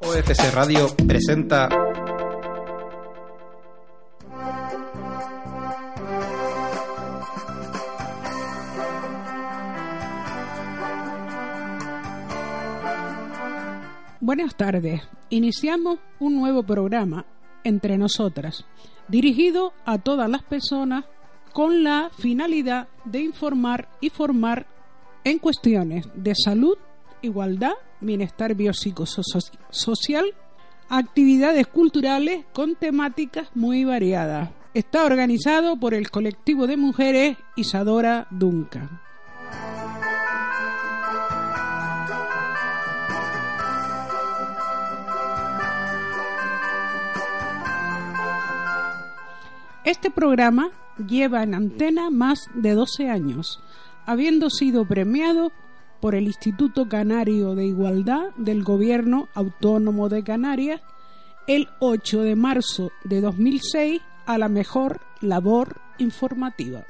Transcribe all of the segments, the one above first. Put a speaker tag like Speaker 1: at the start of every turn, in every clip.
Speaker 1: OFC Radio presenta
Speaker 2: Buenas tardes. Iniciamos un nuevo programa entre nosotras, dirigido a todas las personas con la finalidad de informar y formar en cuestiones de salud, igualdad, bienestar biopsicosocial, actividades culturales con temáticas muy variadas. Está organizado por el colectivo de mujeres Isadora Duncan. Este programa lleva en antena más de 12 años, habiendo sido premiado por el Instituto Canario de Igualdad del Gobierno Autónomo de Canarias el 8 de marzo de 2006 a la mejor labor informativa.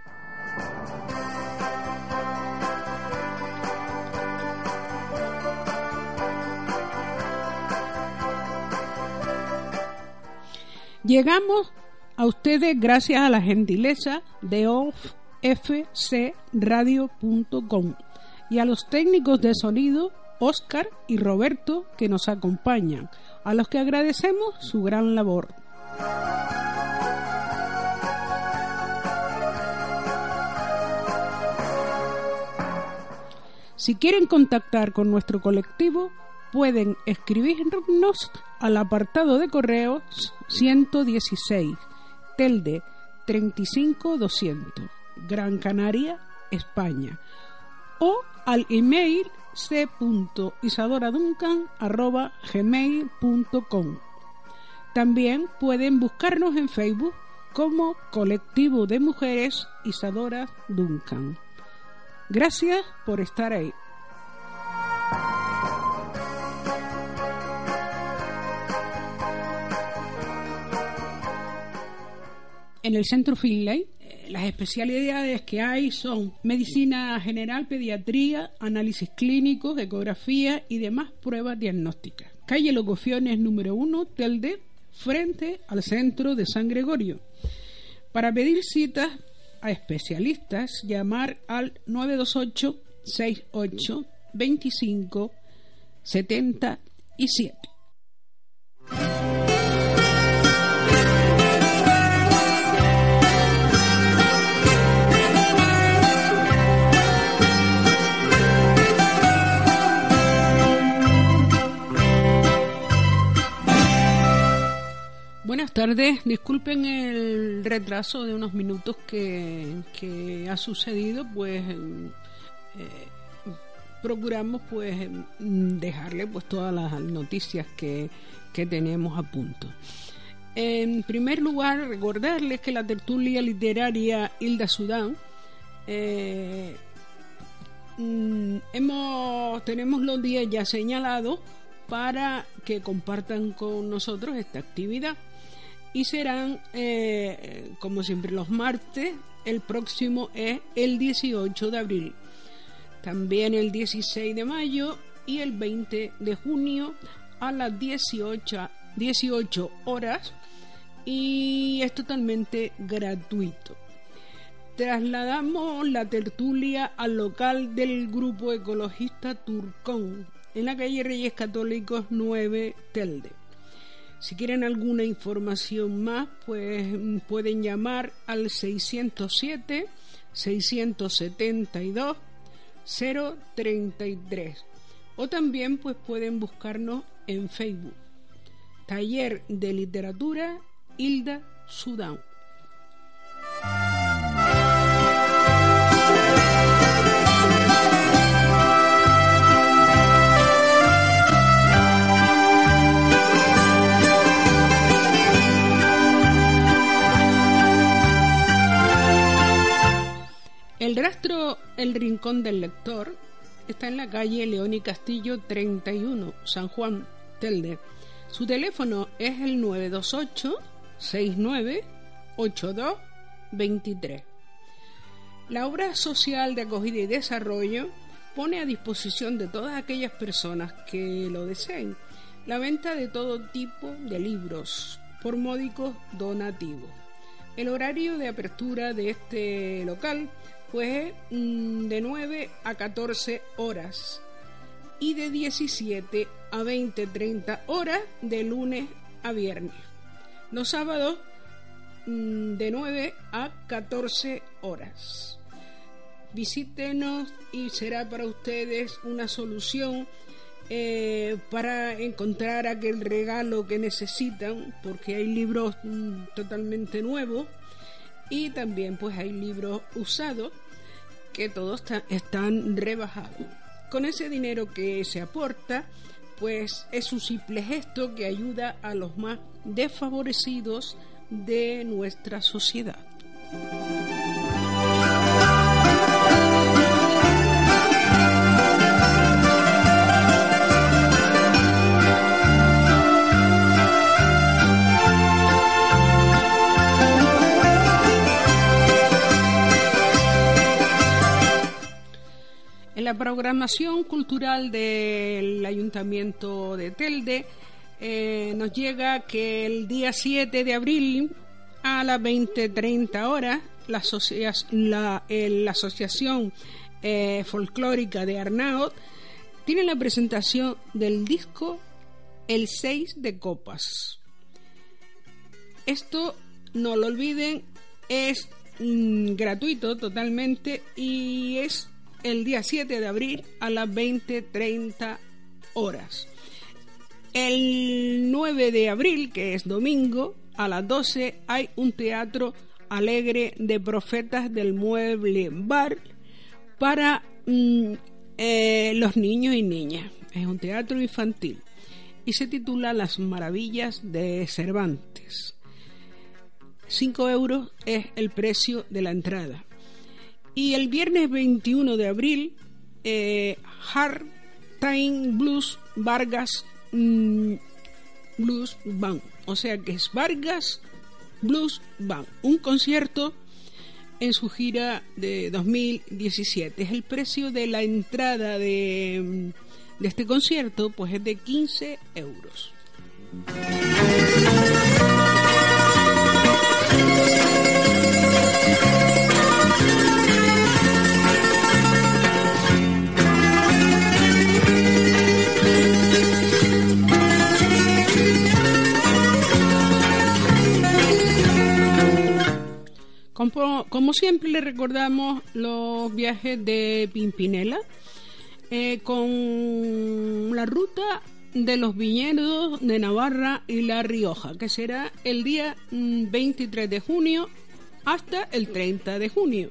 Speaker 2: Llegamos a ustedes gracias a la gentileza de offcradio.com y a los técnicos de sonido Oscar y Roberto que nos acompañan, a los que agradecemos su gran labor. Si quieren contactar con nuestro colectivo, pueden escribirnos al apartado de correos 116 telde 35200 Gran Canaria, España o al email c.isadoraduncan.gmail.com También pueden buscarnos en Facebook como Colectivo de Mujeres Isadora Duncan. Gracias por estar ahí. En el Centro Finlay, eh, las especialidades que hay son medicina general, pediatría, análisis clínicos, ecografía y demás pruebas diagnósticas. Calle Locofiones número 1, Telde, frente al centro de San Gregorio. Para pedir citas a especialistas, llamar al 928 68 25 77. Buenas tardes, disculpen el retraso de unos minutos que, ha sucedido, pues eh, procuramos pues dejarle pues todas las noticias que, tenemos a punto. En primer lugar, recordarles que la tertulia literaria Hilda Sudán eh, mm, hemos, tenemos los días ya señalados para que compartan con nosotros esta actividad y serán, eh, como siempre, los martes. El próximo es el 18 de abril. También el 16 de mayo y el 20 de junio a las 18, 18 horas y es totalmente gratuito. Trasladamos la tertulia al local del grupo ecologista Turcón en la calle Reyes Católicos 9 Telde. Si quieren alguna información más, pues mm, pueden llamar al 607 672 033 o también pues pueden buscarnos en Facebook. Taller de Literatura Hilda Sudán. El rastro El Rincón del Lector está en la calle León y Castillo 31, San Juan, Telde. Su teléfono es el 928 69 82 23. La obra social de acogida y desarrollo pone a disposición de todas aquellas personas que lo deseen la venta de todo tipo de libros por módicos donativos. El horario de apertura de este local es mm, de 9 a 14 horas y de 17 a 20-30 horas de lunes a viernes. Los sábados mm, de 9 a 14 horas. Visítenos y será para ustedes una solución eh, para encontrar aquel regalo que necesitan, porque hay libros mm, totalmente nuevos y también pues hay libros usados que todos están rebajados. Con ese dinero que se aporta, pues es un simple gesto que ayuda a los más desfavorecidos de nuestra sociedad. En la programación cultural del Ayuntamiento de Telde eh, nos llega que el día 7 de abril a las 20.30 horas la, la, Asociación eh, Folclórica de Arnaut tiene la presentación del disco El 6 de Copas. Esto, no lo olviden, es mm, gratuito totalmente y es el día 7 de abril a las 20.30 horas. El 9 de abril, que es domingo, a las 12 hay un teatro alegre de profetas del mueble bar para mm, eh, los niños y niñas. Es un teatro infantil y se titula Las maravillas de Cervantes. 5 euros es el precio de la entrada. Y el viernes 21 de abril, eh, Hard Time Blues Vargas mm, Blues Band. O sea que es Vargas Blues Band. Un concierto en su gira de 2017. Es el precio de la entrada de, de este concierto, pues es de 15 euros. Como, siempre le recordamos los viajes de Pimpinela eh, con la ruta de los viñedos de Navarra y La Rioja, que será el día 23 mm, de junio hasta el 30 de junio.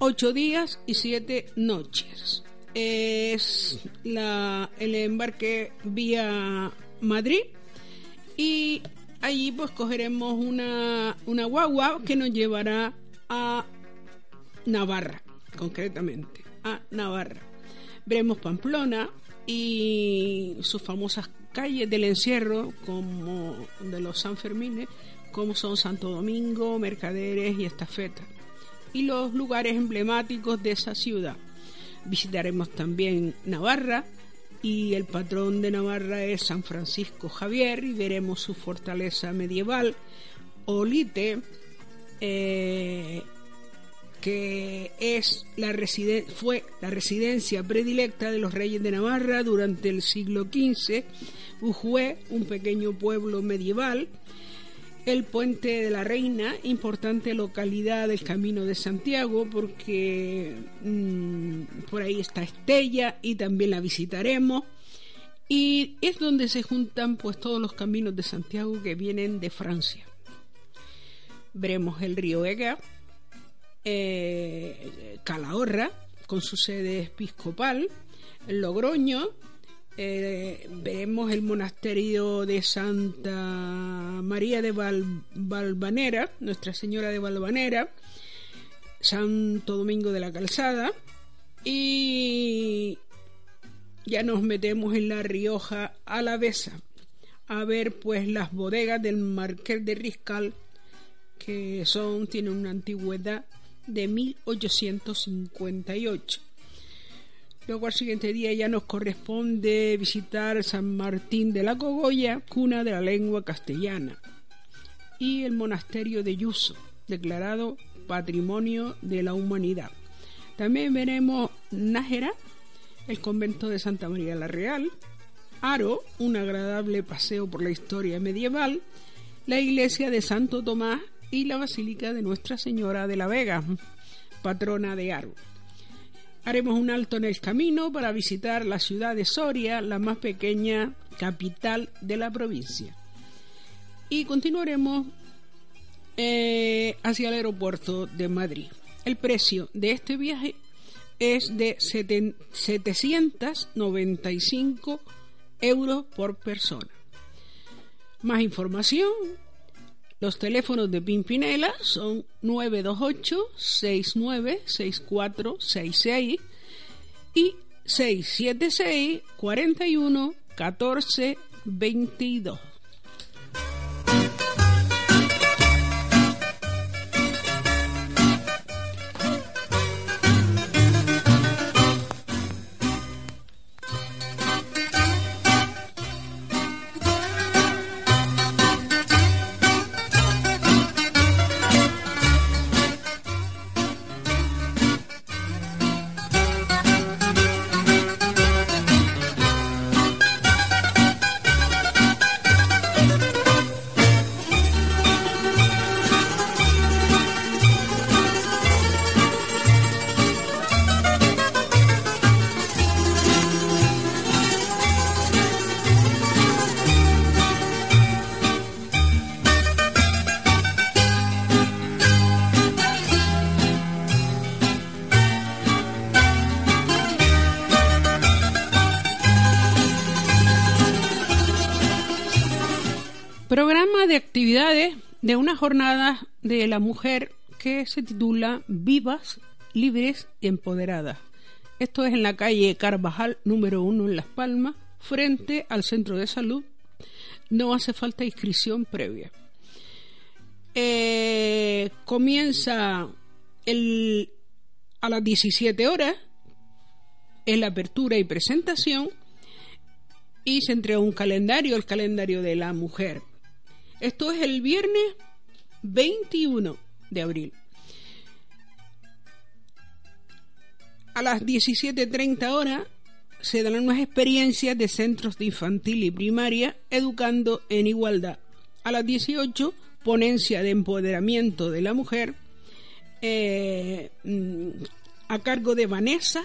Speaker 2: Ocho días y siete noches. Es el embarque vía Madrid y allí pues cogeremos una, una guagua que nos llevará a Navarra, concretamente, a Navarra. Veremos Pamplona y sus famosas calles del encierro, como de los Sanfermines, como son Santo Domingo, Mercaderes y Estafeta, y los lugares emblemáticos de esa ciudad. Visitaremos también Navarra, y el patrón de Navarra es San Francisco Javier y veremos su fortaleza medieval, Olite, eh, que es la fue la residencia predilecta de los reyes de Navarra durante el siglo XV, Ujué, un pequeño pueblo medieval, el Puente de la Reina, importante localidad del Camino de Santiago, porque mm, por ahí está Estella y también la visitaremos. Y es donde se juntan pues todos los caminos de Santiago que vienen de Francia. Veremos el río Ega, eh, Calahorra, con su sede episcopal, Logroño, eh, vemos el monasterio de Santa María de Valvanera, Nuestra Señora de Valvanera, Santo Domingo de la Calzada y ya nos metemos en la Rioja Alavesa a ver pues las bodegas del Marqués de Riscal que son tienen una antigüedad de 1858. Luego al siguiente día ya nos corresponde visitar San Martín de la Cogolla, cuna de la lengua castellana, y el monasterio de Yuso, declarado Patrimonio de la Humanidad. También veremos Nájera, el convento de Santa María la Real, Aro, un agradable paseo por la historia medieval, la iglesia de Santo Tomás y la basílica de Nuestra Señora de la Vega, patrona de Aro. Haremos un alto en el camino para visitar la ciudad de Soria, la más pequeña capital de la provincia. Y continuaremos eh, hacia el aeropuerto de Madrid. El precio de este viaje es de 795 euros por persona. Más información. Los teléfonos de Pimpinela son 928 696466 y 676 actividades de una jornada de la mujer que se titula Vivas, Libres y Empoderadas. Esto es en la calle Carvajal número uno en Las Palmas, frente al centro de salud. No hace falta inscripción previa. Eh, comienza el, a las 17 horas en la apertura y presentación y se entrega un calendario, el calendario de la mujer. Esto es el viernes 21 de abril. A las 17.30 horas se dan unas experiencias de centros de infantil y primaria educando en igualdad. A las 18, ponencia de empoderamiento de la mujer eh, mm, a cargo de Vanessa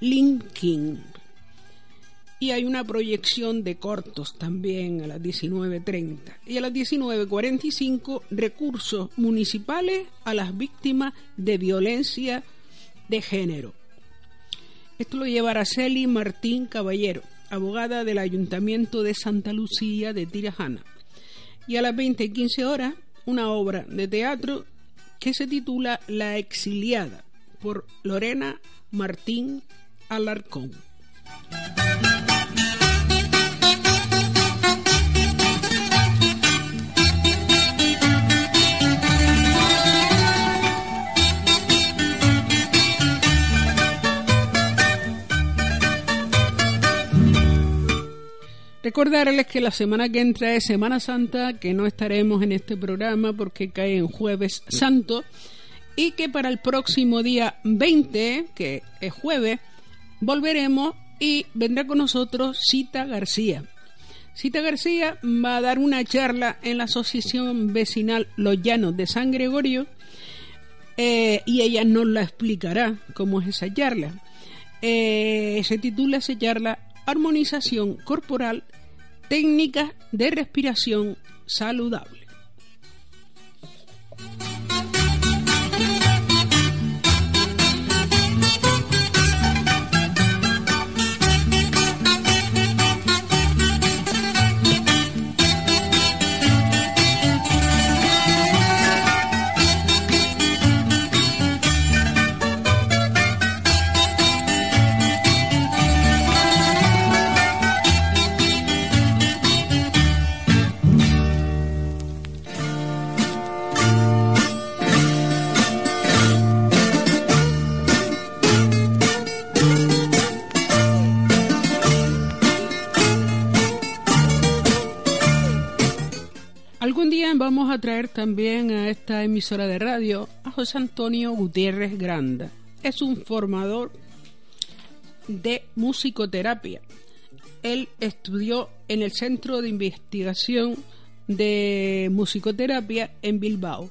Speaker 2: Linkin y hay una proyección de cortos también a las 19.30 y a las 19.45 recursos municipales a las víctimas de violencia de género. Esto lo lleva Araceli Martín Caballero, abogada del Ayuntamiento de Santa Lucía de Tirajana. Y a las 20.15 horas, una obra de teatro que se titula La exiliada por Lorena Martín Alarcón. Recordarles que la semana que entra es Semana Santa, que no estaremos en este programa porque cae en jueves santo, y que para el próximo día 20, que es jueves, volveremos y vendrá con nosotros Cita García. Cita García va a dar una charla en la Asociación Vecinal Los Llanos de San Gregorio eh, y ella nos la explicará cómo es esa charla. Eh, se titula esa charla Armonización Corporal, Técnicas de Respiración Saludable. Vamos a traer también a esta emisora de radio a José Antonio Gutiérrez Granda. Es un formador de musicoterapia. Él estudió en el Centro de Investigación de Musicoterapia en Bilbao.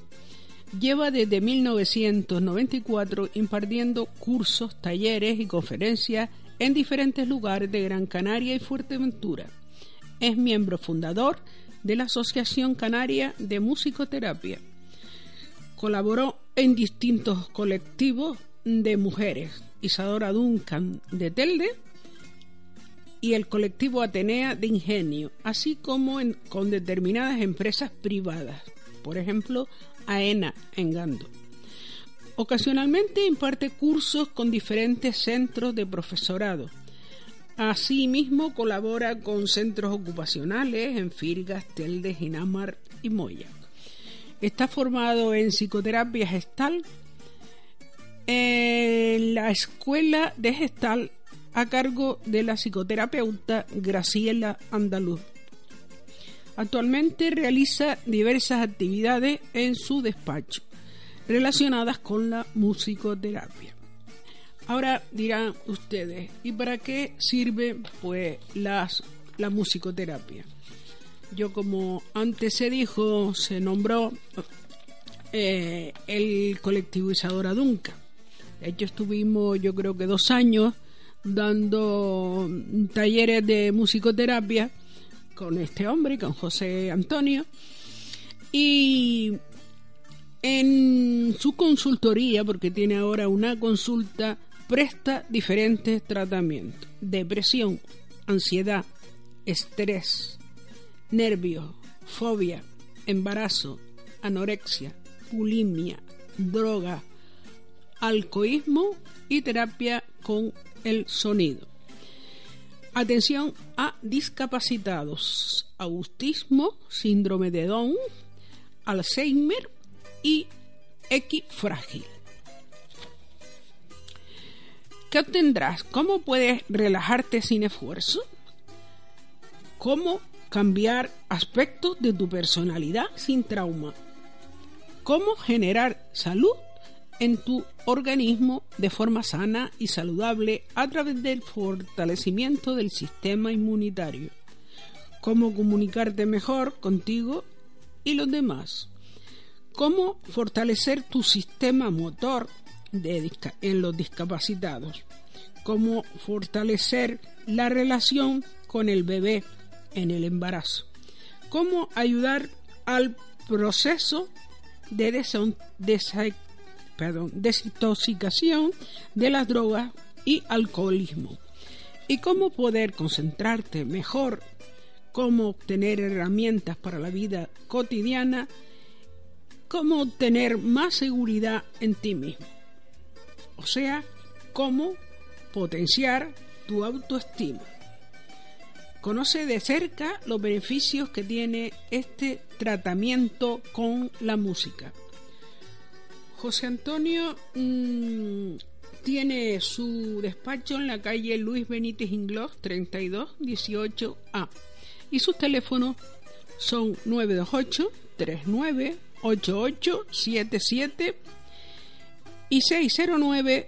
Speaker 2: Lleva desde 1994 impartiendo cursos, talleres y conferencias en diferentes lugares de Gran Canaria y Fuerteventura. Es miembro fundador de la Asociación Canaria de Musicoterapia. Colaboró en distintos colectivos de mujeres, Isadora Duncan de Telde y el colectivo Atenea de Ingenio, así como con determinadas empresas privadas, por ejemplo, AENA en Gando. Ocasionalmente imparte cursos con diferentes centros de profesorado. Asimismo colabora con centros ocupacionales en Firgas, Telde, Ginamar y Moya. Está formado en psicoterapia gestal en la Escuela de Gestal a cargo de la psicoterapeuta Graciela Andaluz. Actualmente realiza diversas actividades en su despacho relacionadas con la musicoterapia. Ahora dirán ustedes, ¿y para qué sirve pues las, la musicoterapia? Yo como antes se dijo, se nombró eh, el colectivo Isadora Dunca. De hecho estuvimos yo creo que dos años dando talleres de musicoterapia con este hombre, con José Antonio. Y en su consultoría, porque tiene ahora una consulta, presta diferentes tratamientos. Depresión, ansiedad, estrés, nervios, fobia, embarazo, anorexia, bulimia, droga, alcoholismo y terapia con el sonido. Atención a discapacitados, autismo, síndrome de Down, Alzheimer y frágil. ¿Qué obtendrás? ¿Cómo puedes relajarte sin esfuerzo? ¿Cómo cambiar aspectos de tu personalidad sin trauma? ¿Cómo generar salud en tu organismo de forma sana y saludable a través del fortalecimiento del sistema inmunitario. Cómo comunicarte mejor contigo y los demás. Cómo fortalecer tu sistema motor en los discapacitados. Cómo fortalecer la relación con el bebé en el embarazo. Cómo ayudar al proceso de desintoxicación de las drogas y alcoholismo. Y cómo poder concentrarte mejor, cómo obtener herramientas para la vida cotidiana, cómo obtener más seguridad en ti mismo. O sea, cómo potenciar tu autoestima. Conoce de cerca los beneficios que tiene este tratamiento con la música. José Antonio mm, tiene su despacho en la calle Luis Benítez Inglós 3218A y sus teléfonos son 928 39 8877 y 609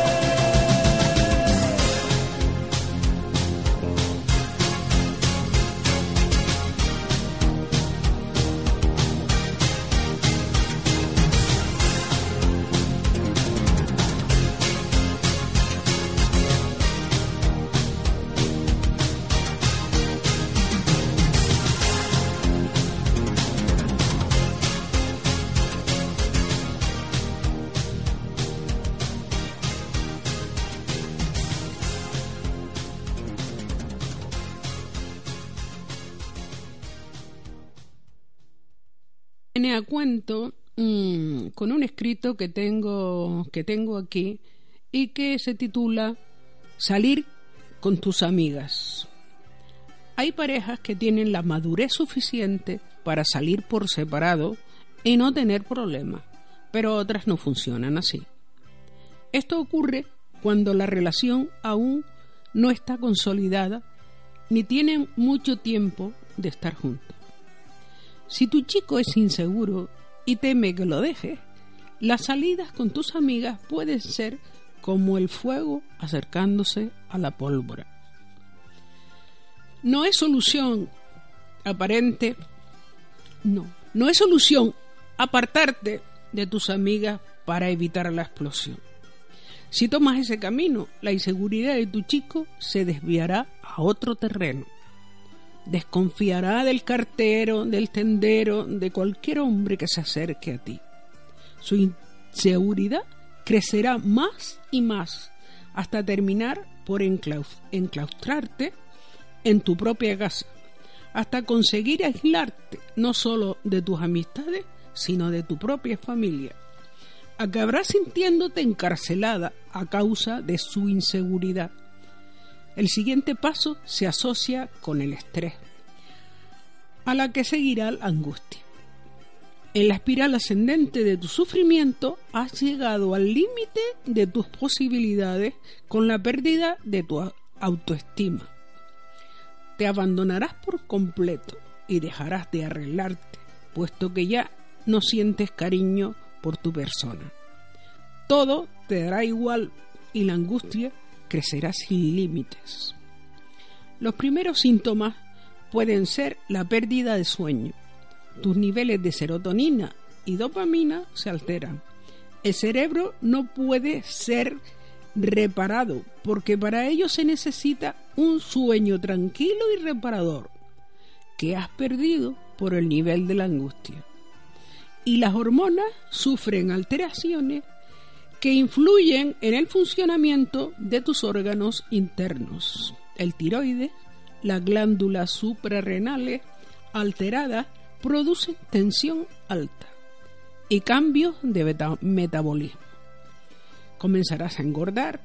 Speaker 2: Cuento mmm, con un escrito que tengo, que tengo aquí y que se titula Salir con tus amigas. Hay parejas que tienen la madurez suficiente para salir por separado y no tener problemas, pero otras no funcionan así. Esto ocurre cuando la relación aún no está consolidada ni tienen mucho tiempo de estar juntos. Si tu chico es inseguro y teme que lo dejes, las salidas con tus amigas pueden ser como el fuego acercándose a la pólvora. No es solución aparente, no, no es solución apartarte de tus amigas para evitar la explosión. Si tomas ese camino, la inseguridad de tu chico se desviará a otro terreno desconfiará del cartero, del tendero, de cualquier hombre que se acerque a ti. Su inseguridad crecerá más y más hasta terminar por enclaustrarte en tu propia casa, hasta conseguir aislarte no solo de tus amistades, sino de tu propia familia. acabarás sintiéndote encarcelada a causa de su inseguridad. El siguiente paso se asocia con el estrés, a la que seguirá la angustia. En la espiral ascendente de tu sufrimiento has llegado al límite de tus posibilidades con la pérdida de tu autoestima. Te abandonarás por completo y dejarás de arreglarte, puesto que ya no sientes cariño por tu persona. Todo te dará igual y la angustia crecerá sin límites. Los primeros síntomas pueden ser la pérdida de sueño, tus niveles de serotonina y dopamina se alteran. El cerebro no puede ser reparado porque para ello se necesita un sueño tranquilo y reparador que has perdido por el nivel de la angustia. Y las hormonas sufren alteraciones que influyen en el funcionamiento de tus órganos internos. El tiroides, las glándulas suprarrenales alteradas producen tensión alta y cambios de metabolismo. Comenzarás a engordar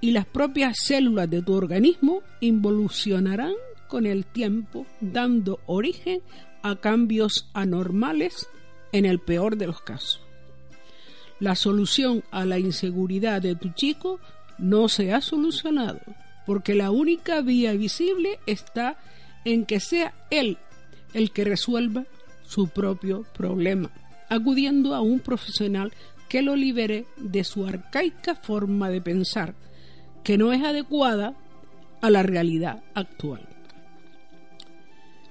Speaker 2: y las propias células de tu organismo involucionarán con el tiempo, dando origen a cambios anormales en el peor de los casos. La solución a la inseguridad de tu chico no se ha solucionado, porque la única vía visible está en que sea él el que resuelva su propio problema, acudiendo a un profesional que lo libere de su arcaica forma de pensar, que no es adecuada a la realidad actual.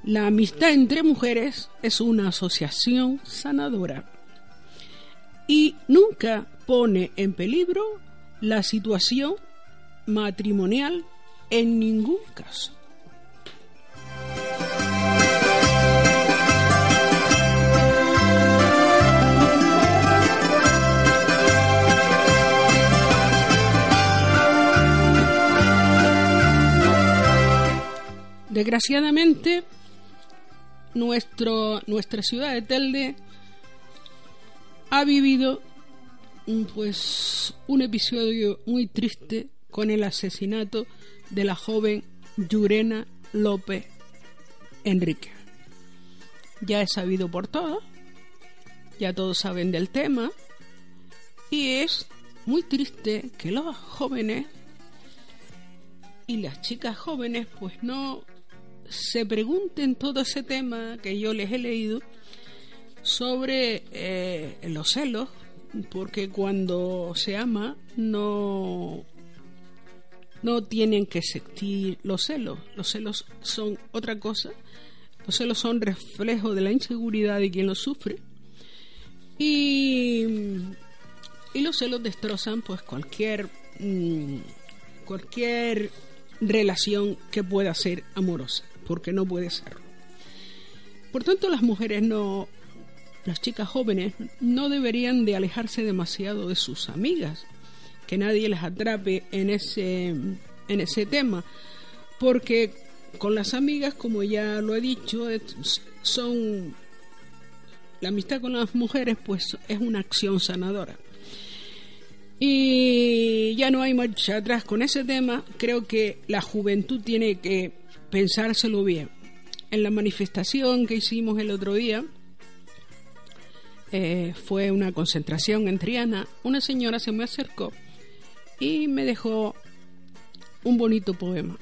Speaker 2: La amistad entre mujeres es una asociación sanadora y nunca pone en peligro la situación matrimonial en ningún caso. Desgraciadamente, nuestro, nuestra ciudad de Telde ha vivido pues un episodio muy triste con el asesinato de la joven Yurena López Enrique. Ya es sabido por todos, ya todos saben del tema, y es muy triste que los jóvenes y las chicas jóvenes pues no se pregunten todo ese tema que yo les he leído sobre eh, los celos, porque cuando se ama no no tienen que sentir los celos. Los celos son otra cosa. Los celos son reflejo de la inseguridad de quien los sufre. Y, y los celos destrozan pues cualquier mm, cualquier relación que pueda ser amorosa porque no puede serlo. Por tanto, las mujeres no, las chicas jóvenes no deberían de alejarse demasiado de sus amigas, que nadie les atrape en ese, en ese tema, porque con las amigas, como ya lo he dicho, son la amistad con las mujeres, pues es una acción sanadora. Y ya no hay marcha atrás con ese tema. Creo que la juventud tiene que pensárselo bien. En la manifestación que hicimos el otro día, eh, fue una concentración en Triana, una señora se me acercó y me dejó un bonito poema.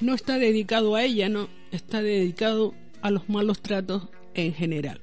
Speaker 2: No está dedicado a ella, no, está dedicado a los malos tratos en general.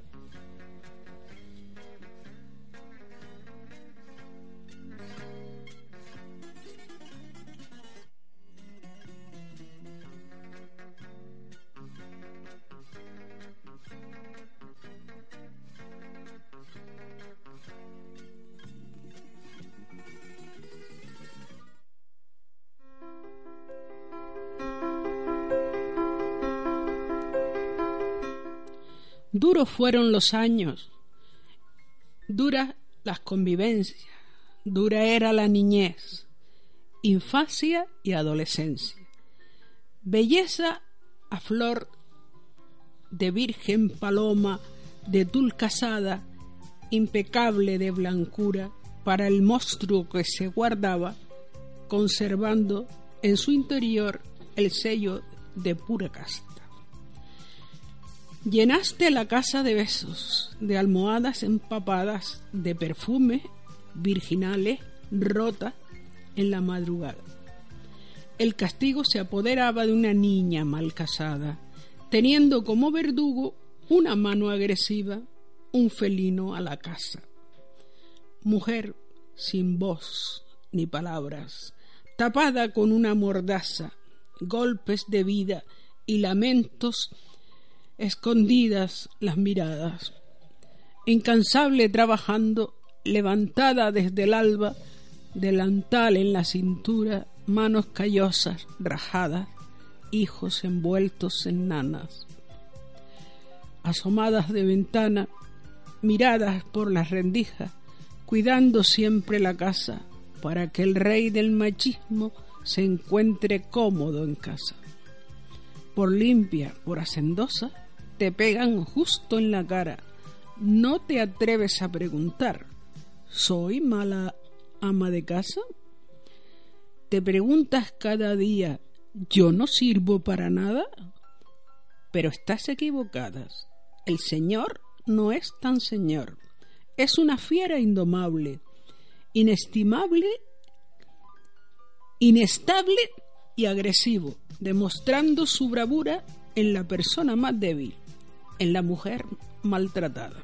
Speaker 2: Duros fueron los años, duras las convivencias, dura era la niñez, infancia y adolescencia. Belleza a flor de virgen paloma, de tul casada, impecable de blancura para el monstruo que se guardaba, conservando en su interior el sello de pura casta. Llenaste la casa de besos, de almohadas empapadas de perfume virginales rota en la madrugada. El castigo se apoderaba de una niña mal casada, teniendo como verdugo una mano agresiva, un felino a la casa. Mujer sin voz ni palabras, tapada con una mordaza, golpes de vida y lamentos, escondidas las miradas. Incansable trabajando, levantada desde el alba, delantal en la cintura, manos callosas, rajadas, hijos envueltos en nanas. Asomadas de ventana, miradas por las rendijas, cuidando siempre la casa para que el rey del machismo se encuentre cómodo en casa. Por limpia, por hacendosa, te pegan justo en la cara. No te atreves a preguntar, ¿soy mala ama de casa? ¿Te preguntas cada día, ¿yo no sirvo para nada? Pero estás equivocadas. El Señor no es tan Señor. Es una fiera indomable, inestimable, inestable y agresivo, demostrando su bravura en la persona más débil, en la mujer maltratada.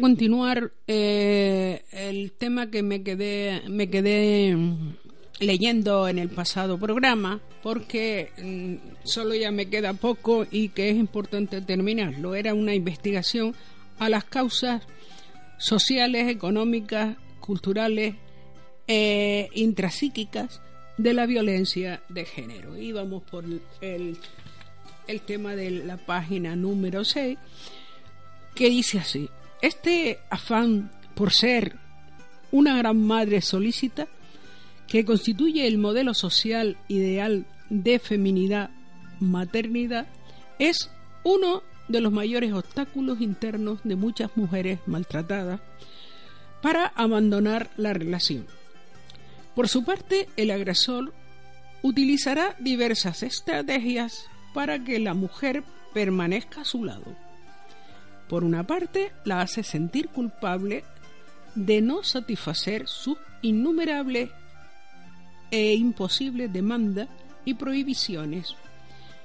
Speaker 2: Continuar eh, el tema que me quedé, me quedé leyendo en el pasado programa porque mm, solo ya me queda poco y que es importante terminarlo. Era una investigación a las causas sociales, económicas, culturales, e intrapsíquicas de la violencia de género. Íbamos por el, el tema de la página número 6 que dice así. Este afán por ser una gran madre solícita, que constituye el modelo social ideal de feminidad, maternidad, es uno de los mayores obstáculos internos de muchas mujeres maltratadas para abandonar la relación. Por su parte, el agresor utilizará diversas estrategias para que la mujer permanezca a su lado por una parte, la hace sentir culpable de no satisfacer sus innumerables e imposibles demandas y prohibiciones.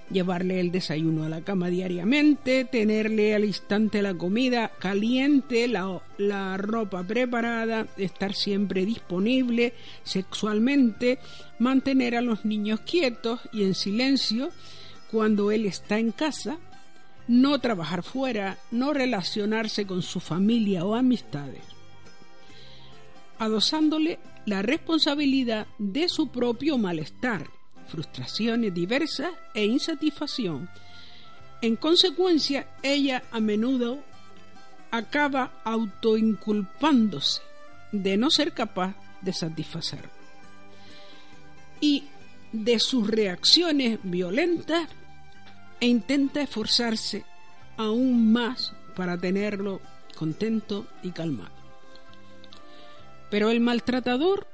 Speaker 2: Llevarle el desayuno a la cama diariamente, tenerle al instante la comida caliente, la, la ropa preparada, estar siempre disponible sexualmente, mantener a los niños quietos y en silencio cuando él está en casa, no trabajar fuera, no relacionarse con su familia o amistades, adosándole la responsabilidad de su propio malestar, frustraciones diversas e insatisfacción. En consecuencia, ella a menudo acaba autoinculpándose de no ser capaz de satisfacer y de sus reacciones violentas e intenta esforzarse aún más para tenerlo contento y calmado. Pero el maltratador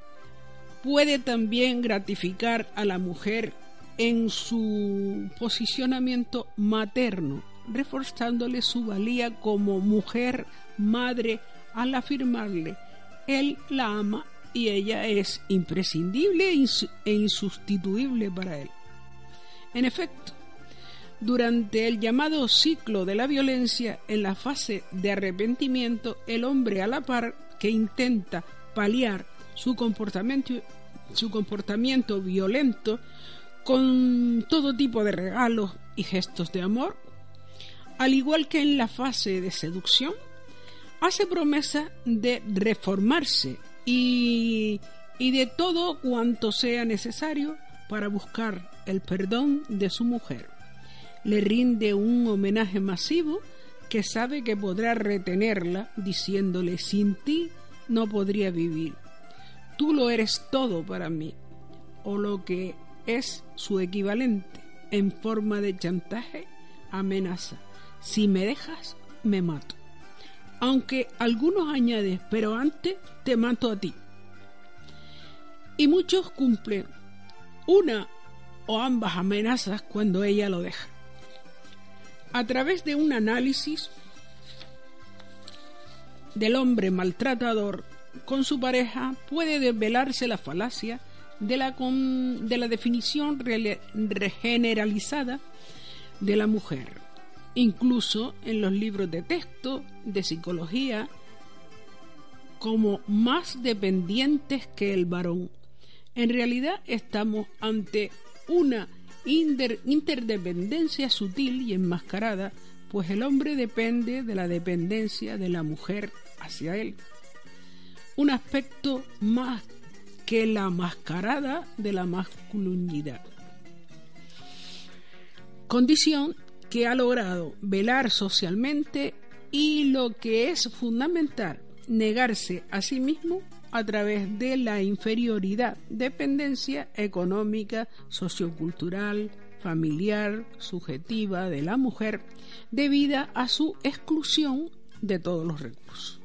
Speaker 2: puede también gratificar a la mujer en su posicionamiento materno, reforzándole su valía como mujer madre al afirmarle, él la ama y ella es imprescindible e insustituible para él. En efecto, durante el llamado ciclo de la violencia, en la fase de arrepentimiento, el hombre a la par que intenta paliar su comportamiento, violento con todo tipo de regalos y gestos de amor, al igual que en la fase de seducción, hace promesa de reformarse y de todo cuanto sea necesario para buscar el perdón de su mujer. Le rinde un homenaje masivo que sabe que podrá retenerla diciéndole sin ti no podría vivir. Tú lo eres todo para mí. O lo que es su equivalente en forma de chantaje, amenaza. Si me dejas, me mato. Aunque algunos añaden, pero antes te mato a ti. Y muchos cumplen una o ambas amenazas cuando ella lo deja. A través de un análisis del hombre maltratador con su pareja puede desvelarse la falacia de la, de la definición generalizada de la mujer. Incluso en los libros de texto de psicología, como más dependientes que el varón. En realidad estamos ante una interdependencia sutil y enmascarada, pues el hombre depende de la dependencia de la mujer hacia él. Un aspecto más que la mascarada de la masculinidad. Condición que ha logrado velar socialmente y lo que es fundamental, negarse a sí mismo a través de la inferioridad, dependencia económica, sociocultural, familiar, subjetiva de la mujer, debida a su exclusión de todos los recursos.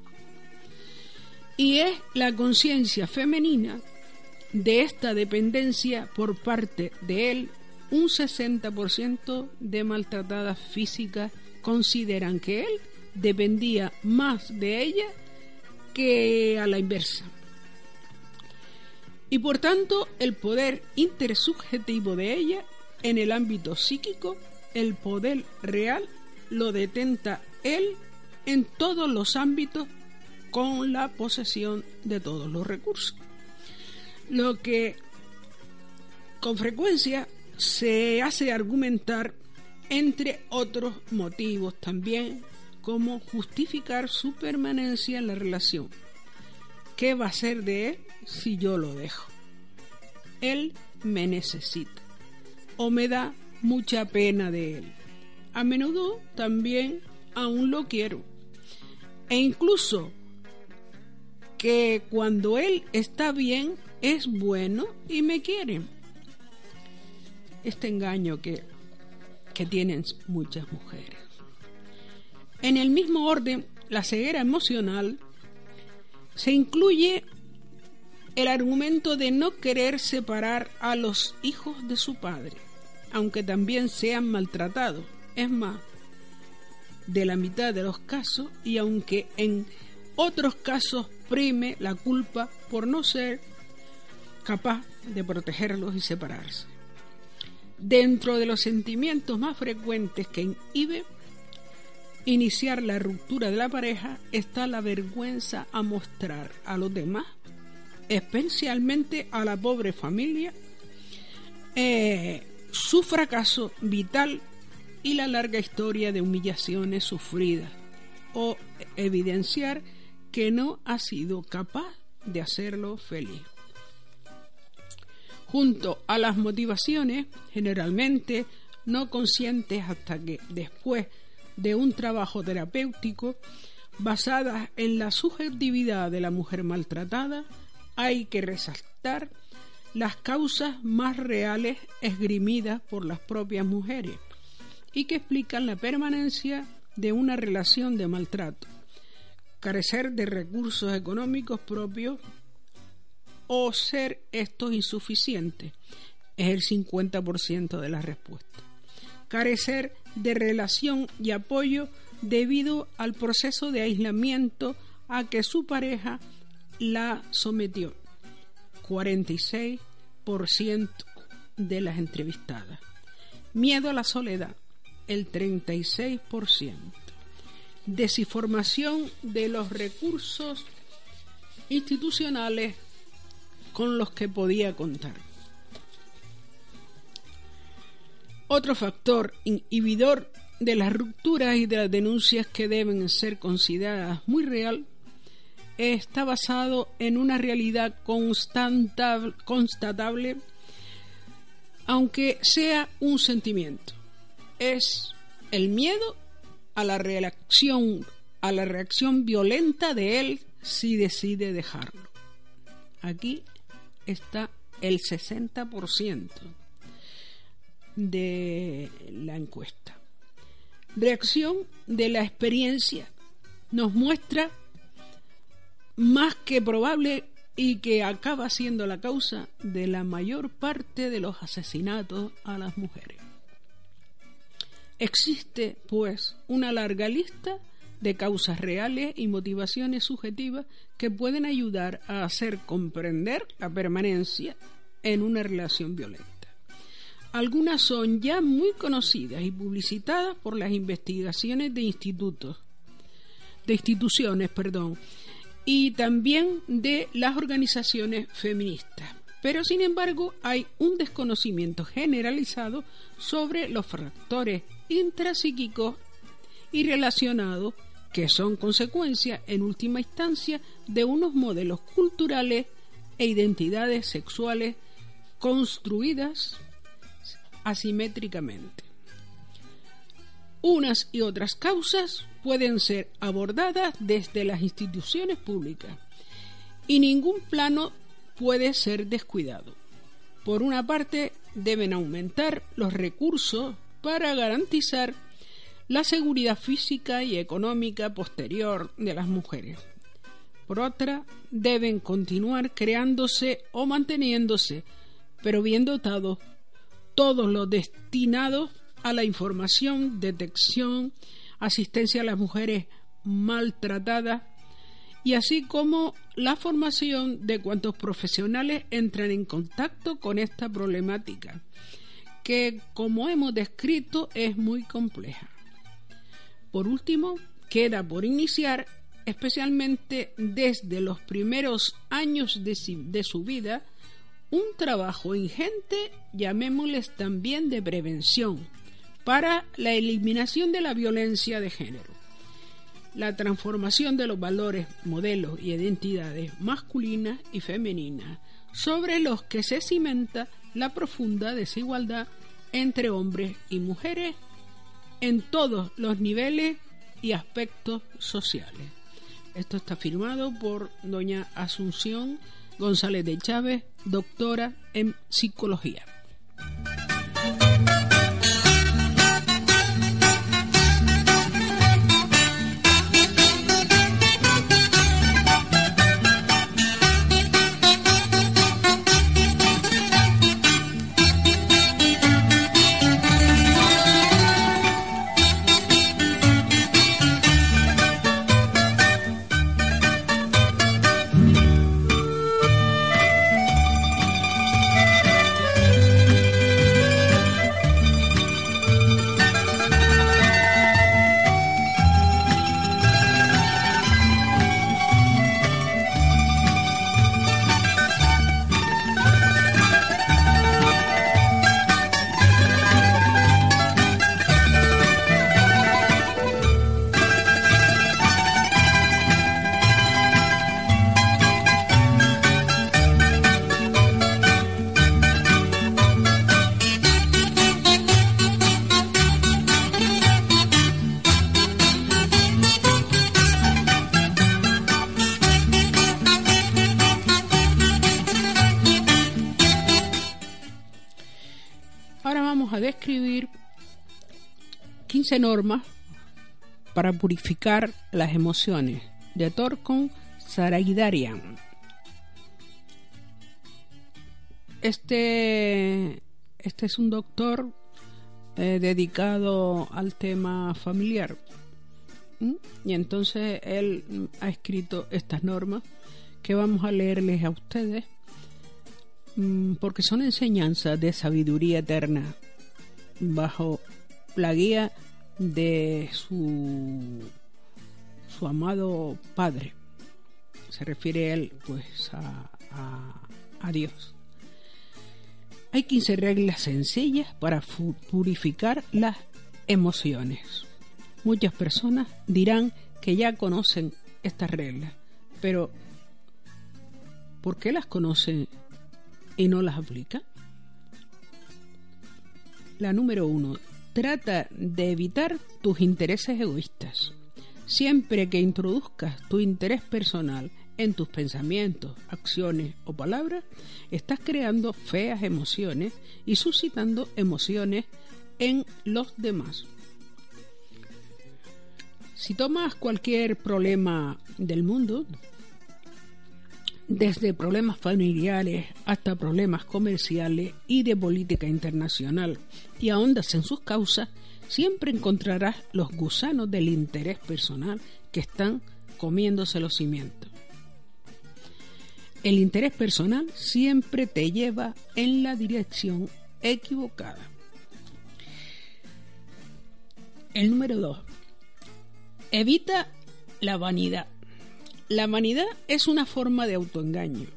Speaker 2: Y es la conciencia femenina de esta dependencia por parte de él, un 60% de maltratadas físicas consideran que él dependía más de ella que a la inversa y por tanto el poder intersubjetivo de ella en el ámbito psíquico, el poder real lo detenta él en todos los ámbitos con la posesión de todos los recursos. Lo que con frecuencia se hace argumentar entre otros motivos también como justificar su permanencia en la relación. ¿Qué va a ser de él si yo lo dejo. Él me necesita o me da mucha pena de él. A menudo también aún lo quiero. E incluso que cuando él está bien es bueno y me quiere. Este engaño que, que tienen muchas mujeres. En el mismo orden, la ceguera emocional se incluye el argumento de no querer separar a los hijos de su padre, aunque también sean maltratados. Es más, de la mitad de los casos y aunque en otros casos prime la culpa por no ser capaz de protegerlos y separarse. Dentro de los sentimientos más frecuentes que inhibe iniciar la ruptura de la pareja está la vergüenza a mostrar a los demás especialmente a la pobre familia, eh, su fracaso vital y la larga historia de humillaciones sufridas o evidenciar que no ha sido capaz de hacerlo feliz. Junto a las motivaciones, generalmente no conscientes hasta que después de un trabajo terapéutico, basadas en la subjetividad de la mujer maltratada, hay que resaltar las causas más reales esgrimidas por las propias mujeres y que explican la permanencia de una relación de maltrato, carecer de recursos económicos propios o ser estos insuficientes, es el 50% de la respuesta. Carecer de relación y apoyo debido al proceso de aislamiento a que su pareja la sometió. 46% de las entrevistadas. Miedo a la soledad, el 36%. Desinformación de los recursos institucionales con los que podía contar. Otro factor inhibidor de las rupturas y de las denuncias que deben ser consideradas muy real está basado en una realidad constatable, aunque sea un sentimiento. Es el miedo a la reacción, a la reacción violenta de él si decide dejarlo. Aquí está el 60% de la encuesta. Reacción de la experiencia nos muestra más que probable y que acaba siendo la causa de la mayor parte de los asesinatos a las mujeres. Existe, pues, una larga lista de causas reales y motivaciones subjetivas que pueden ayudar a hacer comprender la permanencia en una relación violenta. Algunas son ya muy conocidas y publicitadas por las investigaciones de institutos, de instituciones, perdón, y también de las organizaciones feministas. Pero sin embargo hay un desconocimiento generalizado sobre los factores intrapsíquicos y relacionados que son consecuencia en última instancia de unos modelos culturales e identidades sexuales construidas asimétricamente. Unas y otras causas pueden ser abordadas desde las instituciones públicas y ningún plano puede ser descuidado. Por una parte, deben aumentar los recursos para garantizar la seguridad física y económica posterior de las mujeres. Por otra, deben continuar creándose o manteniéndose, pero bien dotados, todos los destinados a la información, detección, asistencia a las mujeres maltratadas y así como la formación de cuantos profesionales entran en contacto con esta problemática, que como hemos descrito es muy compleja. Por último, queda por iniciar, especialmente desde los primeros años de, de su vida, un trabajo ingente, llamémosles también de prevención, para la eliminación de la violencia de género, la transformación de los valores, modelos y identidades masculinas y femeninas, sobre los que se cimenta la profunda desigualdad entre hombres y mujeres en todos los niveles y aspectos sociales. Esto está firmado por doña Asunción González de Chávez, doctora en psicología. 15 normas para purificar las emociones de Torkon Saraidarian. Este, este es un doctor eh, dedicado al tema familiar. Y entonces él ha escrito estas normas que vamos a leerles a ustedes porque son enseñanzas de sabiduría eterna bajo la guía de su, su amado Padre. Se refiere él pues a, a Dios. Hay 15 reglas sencillas para purificar las emociones. Muchas personas dirán que ya conocen estas reglas, pero ¿por qué las conocen y no las aplican? La número uno, trata de evitar tus intereses egoístas. Siempre que introduzcas tu interés personal en tus pensamientos, acciones o palabras, estás creando feas emociones y suscitando emociones en los demás. Si tomas cualquier problema del mundo, desde problemas familiares hasta problemas comerciales y de política internacional, y ahondas en sus causas, siempre encontrarás los gusanos del interés personal que están comiéndose los cimientos. El interés personal siempre te lleva en la dirección equivocada. El número 2. Evita la vanidad. La vanidad es una forma de autoengaño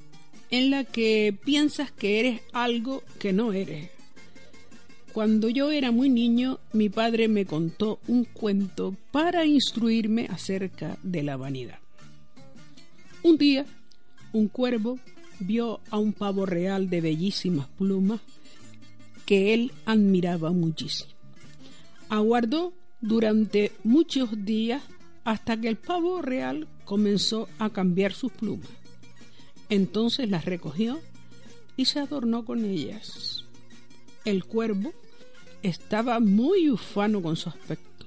Speaker 2: en la que piensas que eres algo que no eres. Cuando yo era muy niño, mi padre me contó un cuento para instruirme acerca de la vanidad. Un día un cuervo vio a un pavo real de bellísimas plumas que él admiraba muchísimo. Aguardó durante muchos días hasta que el pavo real comenzó a cambiar sus plumas. Entonces las recogió y se adornó con ellas. El cuervo estaba muy ufano con su aspecto,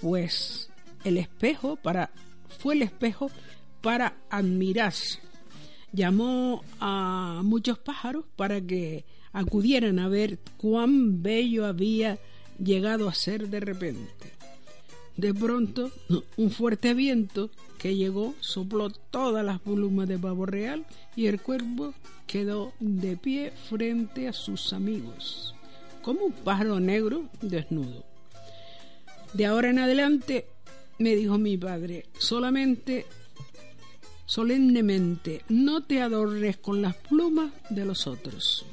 Speaker 2: pues el espejo para fue el espejo para admirarse. Llamó a muchos pájaros para que acudieran a ver cuán bello había llegado a ser de repente. De pronto, un fuerte viento que llegó sopló todas las plumas de pavo real y el cuervo quedó de pie frente a sus amigos, como un pájaro negro desnudo. De ahora en adelante, me dijo mi padre, solamente solemnemente, no te adornes con las plumas de los otros.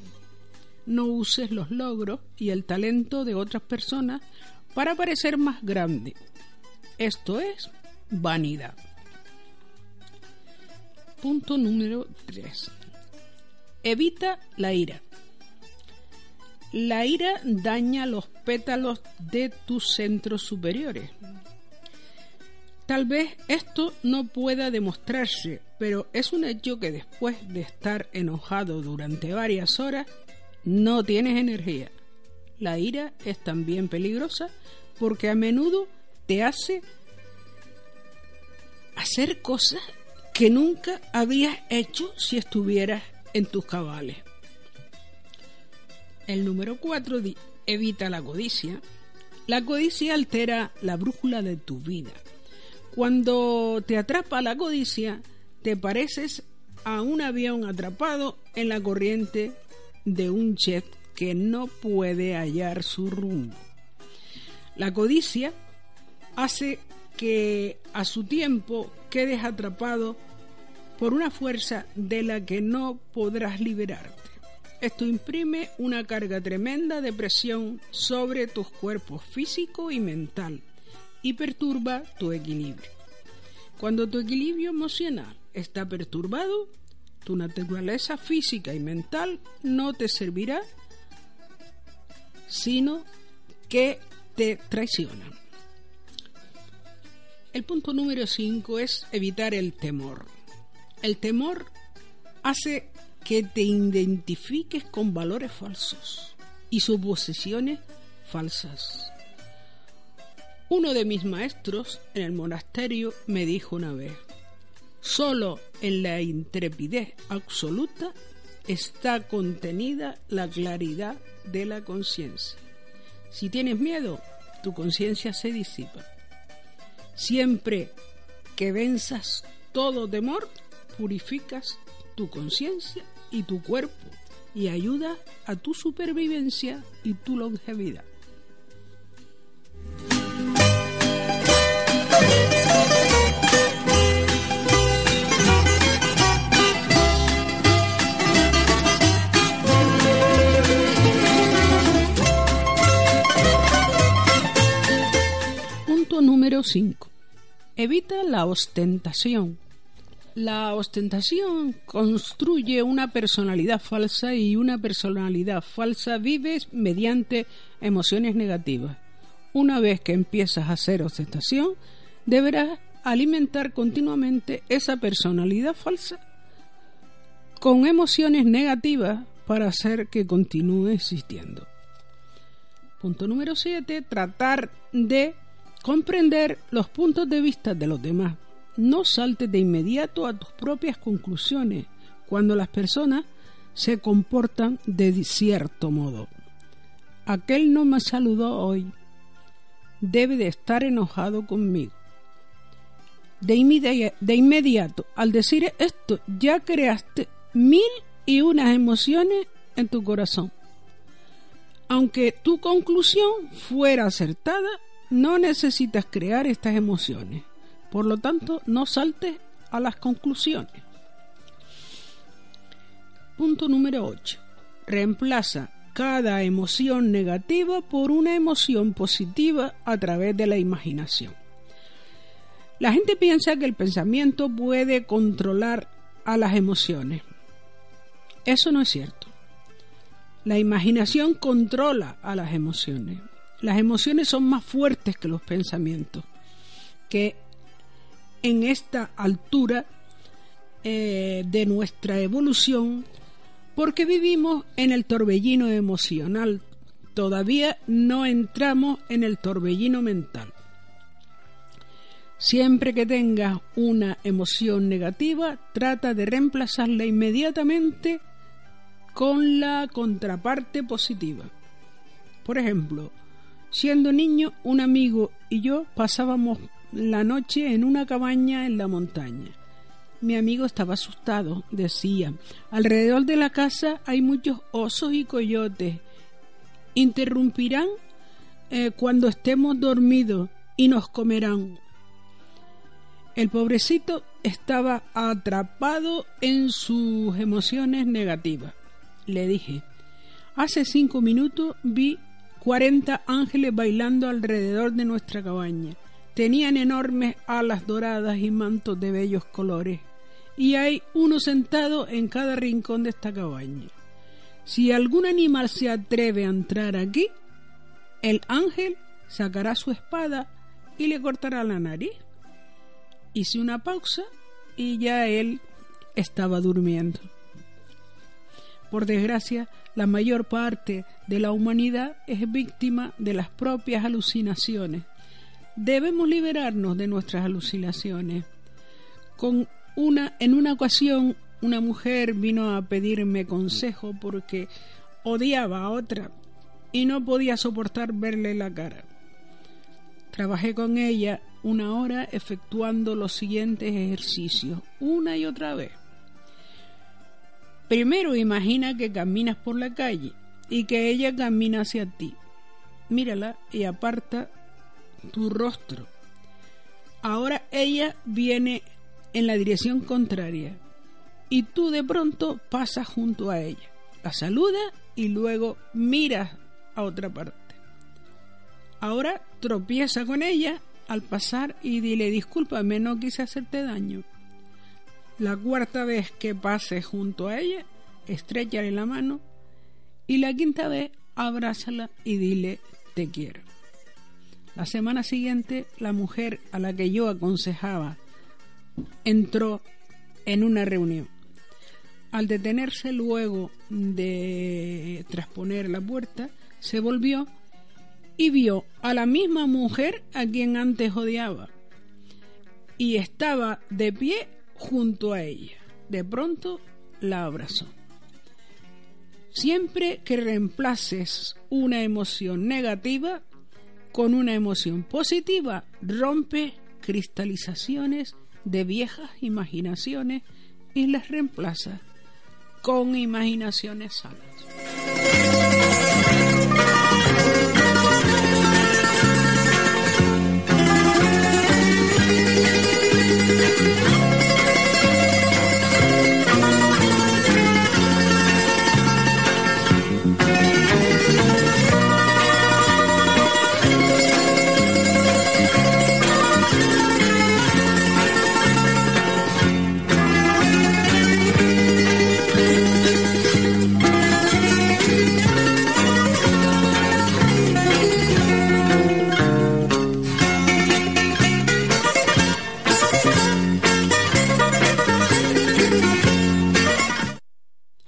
Speaker 2: No uses los logros y el talento de otras personas para parecer más grande. Esto es vanidad. Punto número 3. Evita la ira. La ira daña los pétalos de tus centros superiores, Tal vez esto no pueda demostrarse, pero es un hecho que después de estar enojado durante varias horas, no tienes energía. La ira es también peligrosa porque a menudo te hace hacer cosas que nunca habías hecho si estuvieras en tus cabales. El número 4 evita la codicia. La codicia altera la brújula de tu vida cuando te atrapa la codicia, te pareces a un avión atrapado en la corriente de un jet que no puede hallar su rumbo. La codicia hace que a su tiempo quedes atrapado por una fuerza de la que no podrás liberarte. Esto imprime una carga tremenda de presión sobre tus cuerpos físico y mental y perturba tu equilibrio. Cuando tu equilibrio emocional está perturbado, tu naturaleza física y mental no te servirá, sino que te traicionan. El punto número 5 es evitar el temor. El temor hace que te identifiques con valores falsos y suposiciones falsas. Uno de mis maestros en el monasterio me dijo una vez, solo en la intrepidez absoluta está contenida la claridad de la conciencia. Si tienes miedo, tu conciencia se disipa. Siempre que venzas todo temor, purificas tu conciencia y tu cuerpo y ayuda a tu supervivencia y tu longevidad. Punto número 5. Evita la ostentación. La ostentación construye una personalidad falsa y una personalidad falsa vive mediante emociones negativas. Una vez que empiezas a hacer ostentación, deberás alimentar continuamente esa personalidad falsa con emociones negativas para hacer que continúe existiendo. Punto número 7. Tratar de comprender los puntos de vista de los demás no saltes de inmediato a tus propias conclusiones cuando las personas se comportan de cierto modo. Aquel no me saludó hoy. Debe de estar enojado conmigo. De, inmediato, al decir esto, ya creaste mil y unas emociones en tu corazón. Aunque tu conclusión fuera acertada, no necesitas crear estas emociones. Por lo tanto, no saltes a las conclusiones. Punto número 8. Reemplaza cada emoción negativa por una emoción positiva a través de la imaginación. La gente piensa que el pensamiento puede controlar a las emociones. Eso no es cierto. La imaginación controla a las emociones. Las emociones son más fuertes que los pensamientos, que en esta altura eh, de nuestra evolución porque vivimos en el torbellino emocional, todavía no entramos en el torbellino mental. Siempre que tengas una emoción negativa, trata de reemplazarla inmediatamente con la contraparte positiva. Por ejemplo, siendo niño, un amigo y yo pasábamos la noche en una cabaña en la montaña. Mi amigo estaba asustado, decía. Alrededor de la casa hay muchos osos y coyotes. Interrumpirán eh, cuando estemos dormidos y nos comerán. El pobrecito estaba atrapado en sus emociones negativas. Le dije, hace cinco minutos vi cuarenta ángeles bailando alrededor de nuestra cabaña. Tenían enormes alas doradas y mantos de bellos colores, y hay uno sentado en cada rincón de esta cabaña. Si algún animal se atreve a entrar aquí, el ángel sacará su espada y le cortará la nariz. Hice una pausa y ya él estaba durmiendo. Por desgracia, la mayor parte de la humanidad es víctima de las propias alucinaciones Debemos liberarnos de nuestras alucinaciones. Con una, en una ocasión, una mujer vino a pedirme consejo porque odiaba a otra y no podía soportar verle la cara. Trabajé con ella una hora efectuando los siguientes ejercicios, una y otra vez. Primero imagina que caminas por la calle y que ella camina hacia ti. Mírala y aparta tu rostro. Ahora ella viene en la dirección contraria y tú de pronto pasas junto a ella. La saluda y luego miras a otra parte. Ahora tropieza con ella al pasar y dile discúlpame, no quise hacerte daño. La cuarta vez que pases junto a ella, estrechale la mano y la quinta vez abrázala y dile te quiero. La semana siguiente, la mujer a la que yo aconsejaba entró en una reunión. Al detenerse luego de trasponer la puerta, se volvió y vio a la misma mujer a quien antes odiaba. Y estaba de pie junto a ella. De pronto la abrazó. Siempre que reemplaces una emoción negativa, con una emoción positiva rompe cristalizaciones de viejas imaginaciones y las reemplaza con imaginaciones sanas.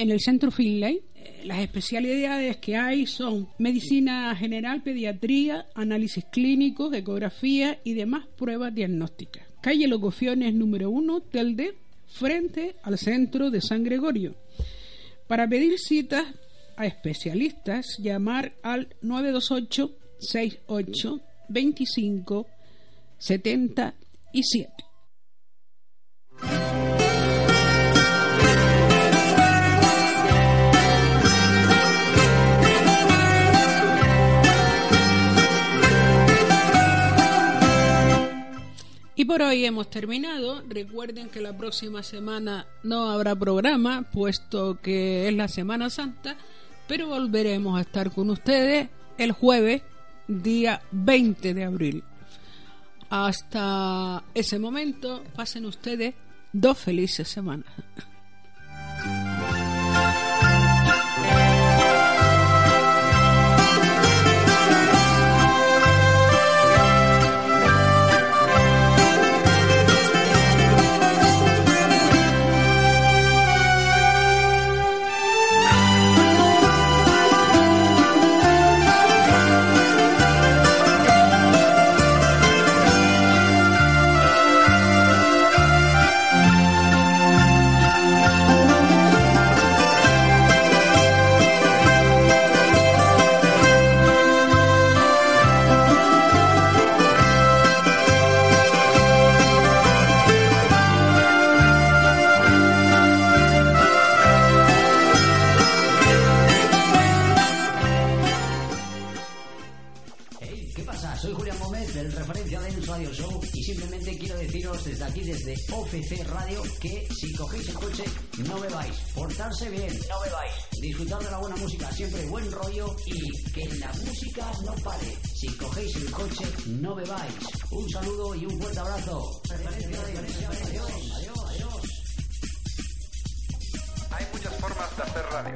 Speaker 2: En el centro Finlay, eh, las especialidades que hay son medicina general, pediatría, análisis clínicos, ecografía y demás pruebas diagnósticas. Calle Locofiones número 1, Telde, frente al centro de San Gregorio. Para pedir citas a especialistas, llamar al 928 68 25 77. Hoy hemos terminado. Recuerden que la próxima semana no habrá programa, puesto que es la Semana Santa, pero volveremos a estar con ustedes el jueves, día 20 de abril. Hasta ese momento, pasen ustedes dos felices semanas.
Speaker 3: OFC Radio, que si cogéis el coche no bebáis, portarse bien, no bebáis, disfrutar de la buena música, siempre buen rollo y que la música no pare. Si cogéis el coche no bebáis. Un saludo y un fuerte abrazo. Adiós, adiós, adiós.
Speaker 1: Hay muchas formas de hacer radio.